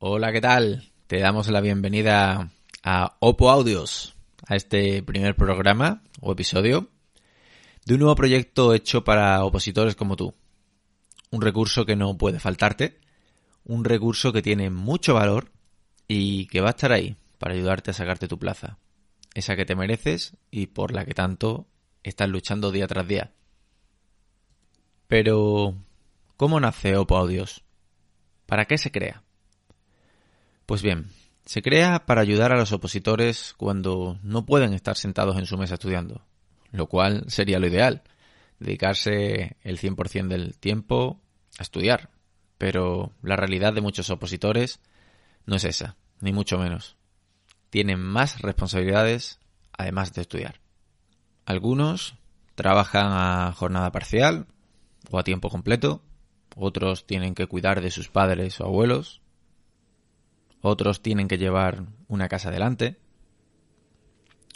Hola, ¿qué tal? Te damos la bienvenida a Oppo Audios, a este primer programa o episodio de un nuevo proyecto hecho para opositores como tú. Un recurso que no puede faltarte, un recurso que tiene mucho valor y que va a estar ahí para ayudarte a sacarte tu plaza, esa que te mereces y por la que tanto estás luchando día tras día. Pero, ¿cómo nace Oppo Audios? ¿Para qué se crea? Pues bien, se crea para ayudar a los opositores cuando no pueden estar sentados en su mesa estudiando, lo cual sería lo ideal, dedicarse el 100% del tiempo a estudiar. Pero la realidad de muchos opositores no es esa, ni mucho menos. Tienen más responsabilidades además de estudiar. Algunos trabajan a jornada parcial o a tiempo completo, otros tienen que cuidar de sus padres o abuelos, otros tienen que llevar una casa adelante,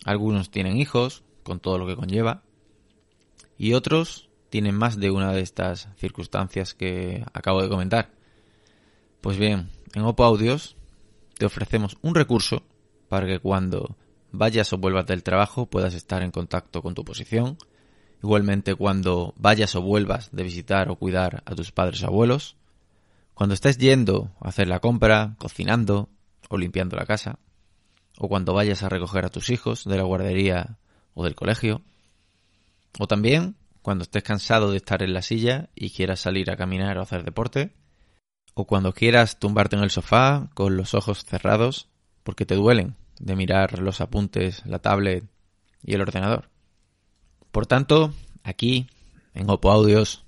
algunos tienen hijos, con todo lo que conlleva, y otros tienen más de una de estas circunstancias que acabo de comentar. Pues bien, en Oppo Audios te ofrecemos un recurso para que cuando vayas o vuelvas del trabajo puedas estar en contacto con tu posición. Igualmente cuando vayas o vuelvas de visitar o cuidar a tus padres o abuelos, cuando estés yendo a hacer la compra, cocinando o limpiando la casa, o cuando vayas a recoger a tus hijos de la guardería o del colegio, o también cuando estés cansado de estar en la silla y quieras salir a caminar o hacer deporte, o cuando quieras tumbarte en el sofá con los ojos cerrados porque te duelen de mirar los apuntes, la tablet y el ordenador. Por tanto, aquí, en Oppo Audios,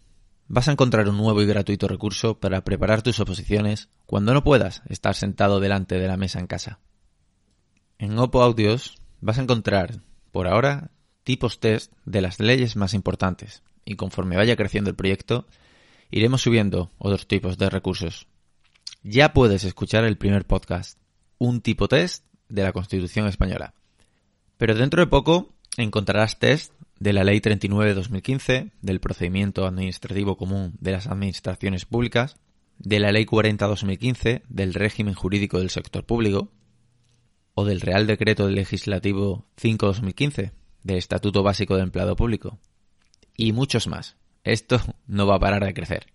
vas a encontrar un nuevo y gratuito recurso para preparar tus oposiciones cuando no puedas estar sentado delante de la mesa en casa. En Oppo Audios vas a encontrar, por ahora, tipos test de las leyes más importantes y conforme vaya creciendo el proyecto, iremos subiendo otros tipos de recursos. Ya puedes escuchar el primer podcast, un tipo test de la Constitución española. Pero dentro de poco encontrarás test de la Ley 39-2015, del Procedimiento Administrativo Común de las Administraciones Públicas, de la Ley 40-2015, del Régimen Jurídico del Sector Público, o del Real Decreto Legislativo 5-2015, del Estatuto Básico de Empleado Público, y muchos más. Esto no va a parar de crecer.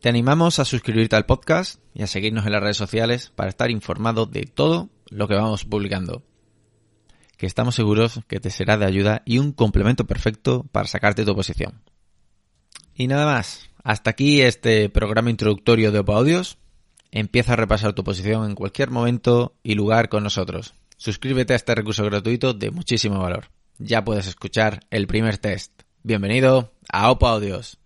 Te animamos a suscribirte al podcast y a seguirnos en las redes sociales para estar informado de todo lo que vamos publicando que estamos seguros que te será de ayuda y un complemento perfecto para sacarte tu posición. Y nada más, hasta aquí este programa introductorio de Opa Audios. Empieza a repasar tu posición en cualquier momento y lugar con nosotros. Suscríbete a este recurso gratuito de muchísimo valor. Ya puedes escuchar el primer test. Bienvenido a Opa Audios.